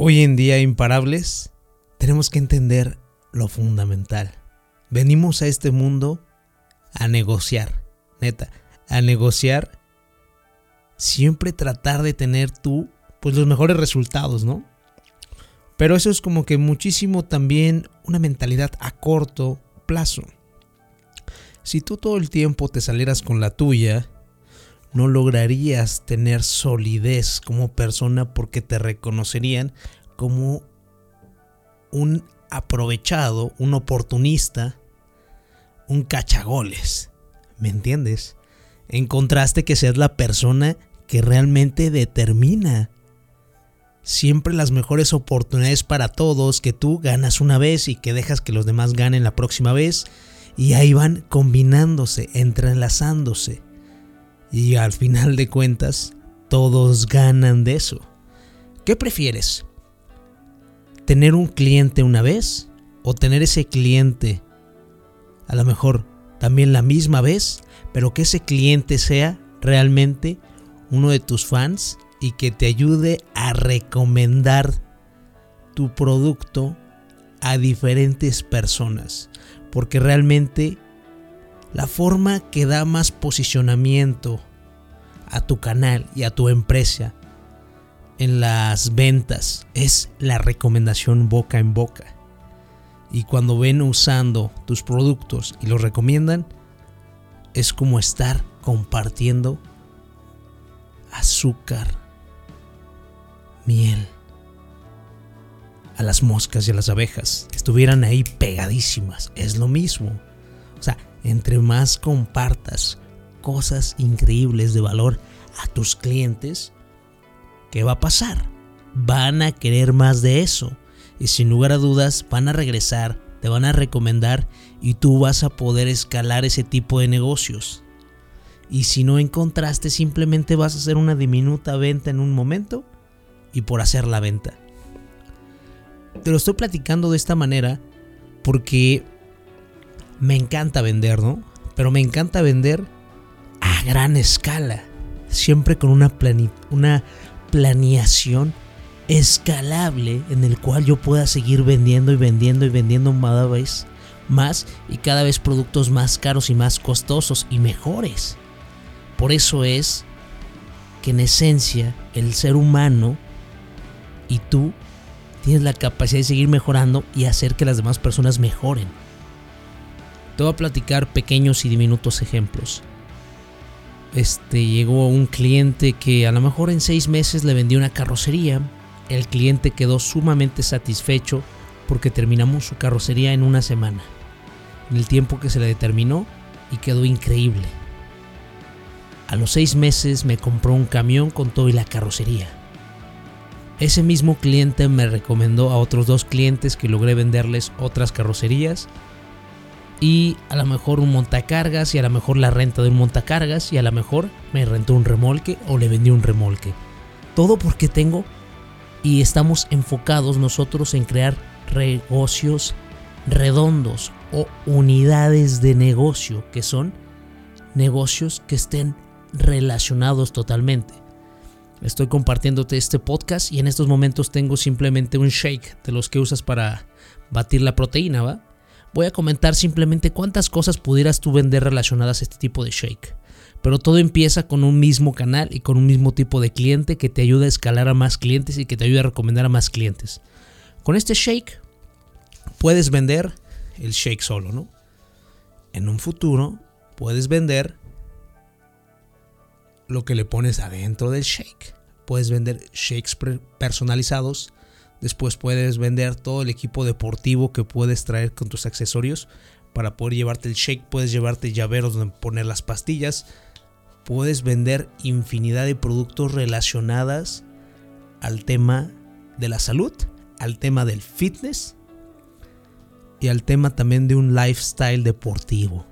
hoy en día imparables, tenemos que entender lo fundamental. Venimos a este mundo a negociar, neta, a negociar, siempre tratar de tener tú pues los mejores resultados, ¿no? Pero eso es como que muchísimo también una mentalidad a corto plazo. Si tú todo el tiempo te salieras con la tuya, no lograrías tener solidez como persona porque te reconocerían como un aprovechado, un oportunista, un cachagoles. ¿Me entiendes? En contraste que seas la persona que realmente determina siempre las mejores oportunidades para todos, que tú ganas una vez y que dejas que los demás ganen la próxima vez. Y ahí van combinándose, entrelazándose. Y al final de cuentas, todos ganan de eso. ¿Qué prefieres? ¿Tener un cliente una vez o tener ese cliente a lo mejor también la misma vez, pero que ese cliente sea realmente uno de tus fans y que te ayude a recomendar tu producto a diferentes personas. Porque realmente la forma que da más posicionamiento a tu canal y a tu empresa en las ventas es la recomendación boca en boca. Y cuando ven usando tus productos y los recomiendan, es como estar compartiendo azúcar, miel a las moscas y a las abejas, que estuvieran ahí pegadísimas. Es lo mismo. Entre más compartas cosas increíbles de valor a tus clientes, ¿qué va a pasar? Van a querer más de eso. Y sin lugar a dudas van a regresar, te van a recomendar y tú vas a poder escalar ese tipo de negocios. Y si no encontraste, simplemente vas a hacer una diminuta venta en un momento y por hacer la venta. Te lo estoy platicando de esta manera porque me encanta vender, ¿no? Pero me encanta vender a gran escala, siempre con una, una planeación escalable en el cual yo pueda seguir vendiendo y vendiendo y vendiendo cada vez más y cada vez productos más caros y más costosos y mejores. Por eso es que en esencia el ser humano y tú tienes la capacidad de seguir mejorando y hacer que las demás personas mejoren. Te voy a platicar pequeños y diminutos ejemplos. Este llegó un cliente que a lo mejor en seis meses le vendió una carrocería. El cliente quedó sumamente satisfecho porque terminamos su carrocería en una semana. En el tiempo que se le determinó y quedó increíble. A los seis meses me compró un camión con todo y la carrocería. Ese mismo cliente me recomendó a otros dos clientes que logré venderles otras carrocerías y a lo mejor un montacargas y a lo mejor la renta de un montacargas y a lo mejor me rentó un remolque o le vendí un remolque. Todo porque tengo y estamos enfocados nosotros en crear negocios redondos o unidades de negocio que son negocios que estén relacionados totalmente. Estoy compartiéndote este podcast y en estos momentos tengo simplemente un shake de los que usas para batir la proteína, ¿va? Voy a comentar simplemente cuántas cosas pudieras tú vender relacionadas a este tipo de shake. Pero todo empieza con un mismo canal y con un mismo tipo de cliente que te ayuda a escalar a más clientes y que te ayuda a recomendar a más clientes. Con este shake puedes vender el shake solo, ¿no? En un futuro puedes vender lo que le pones adentro del shake. Puedes vender shakes personalizados. Después puedes vender todo el equipo deportivo que puedes traer con tus accesorios. Para poder llevarte el shake, puedes llevarte llaveros donde poner las pastillas. Puedes vender infinidad de productos relacionadas al tema de la salud, al tema del fitness y al tema también de un lifestyle deportivo.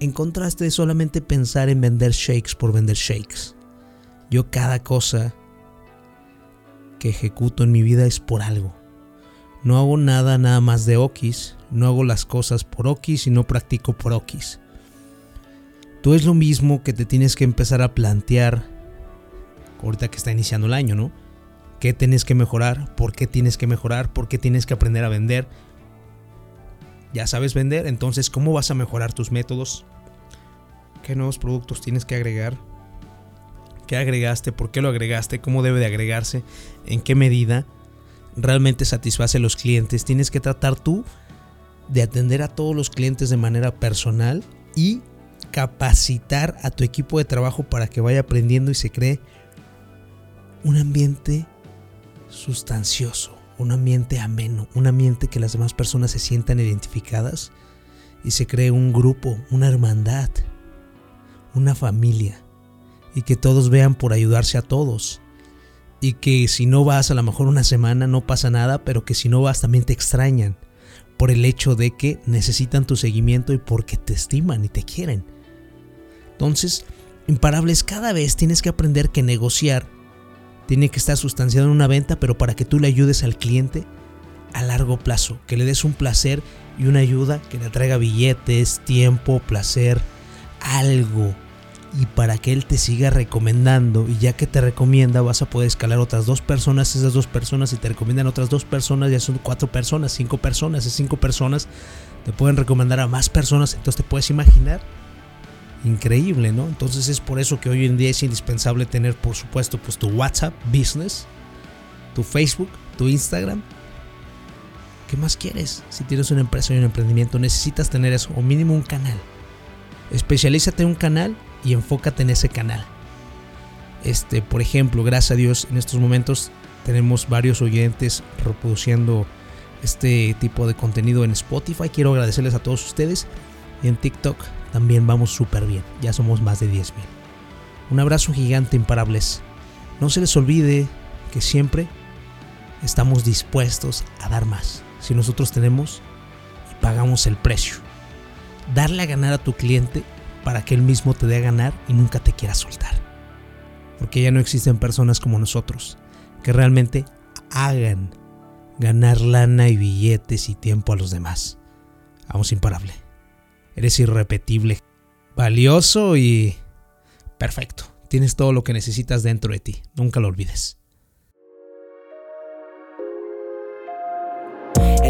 En contraste de solamente pensar en vender shakes por vender shakes. Yo cada cosa que ejecuto en mi vida es por algo. No hago nada nada más de okis, no hago las cosas por okis y no practico por okis. Tú es lo mismo que te tienes que empezar a plantear ahorita que está iniciando el año, ¿no? qué tienes que mejorar, por qué tienes que mejorar, por qué tienes que aprender a vender. Ya sabes vender, entonces ¿cómo vas a mejorar tus métodos? ¿Qué nuevos productos tienes que agregar? ¿Qué agregaste? ¿Por qué lo agregaste? ¿Cómo debe de agregarse? ¿En qué medida? ¿Realmente satisface a los clientes? Tienes que tratar tú de atender a todos los clientes de manera personal y capacitar a tu equipo de trabajo para que vaya aprendiendo y se cree un ambiente sustancioso, un ambiente ameno, un ambiente que las demás personas se sientan identificadas y se cree un grupo, una hermandad, una familia y que todos vean por ayudarse a todos. Y que si no vas a lo mejor una semana no pasa nada, pero que si no vas también te extrañan por el hecho de que necesitan tu seguimiento y porque te estiman y te quieren. Entonces, imparables, cada vez tienes que aprender que negociar tiene que estar sustanciado en una venta, pero para que tú le ayudes al cliente a largo plazo, que le des un placer y una ayuda que le traiga billetes, tiempo, placer, algo. Y para que él te siga recomendando, y ya que te recomienda, vas a poder escalar otras dos personas, esas dos personas, y te recomiendan otras dos personas, ya son cuatro personas, cinco personas, esas cinco personas te pueden recomendar a más personas, entonces te puedes imaginar increíble, ¿no? Entonces es por eso que hoy en día es indispensable tener, por supuesto, pues tu WhatsApp Business, tu Facebook, tu Instagram. ¿Qué más quieres? Si tienes una empresa y un emprendimiento, necesitas tener eso, o mínimo un canal. Especialízate en un canal y enfócate en ese canal. Este, por ejemplo, gracias a Dios, en estos momentos tenemos varios oyentes reproduciendo este tipo de contenido en Spotify. Quiero agradecerles a todos ustedes. Y en TikTok también vamos súper bien. Ya somos más de 10.000. Un abrazo gigante, imparables. No se les olvide que siempre estamos dispuestos a dar más. Si nosotros tenemos y pagamos el precio. Darle a ganar a tu cliente para que él mismo te dé a ganar y nunca te quiera soltar. Porque ya no existen personas como nosotros que realmente hagan ganar lana y billetes y tiempo a los demás. Vamos imparable. Eres irrepetible, valioso y perfecto. Tienes todo lo que necesitas dentro de ti. Nunca lo olvides.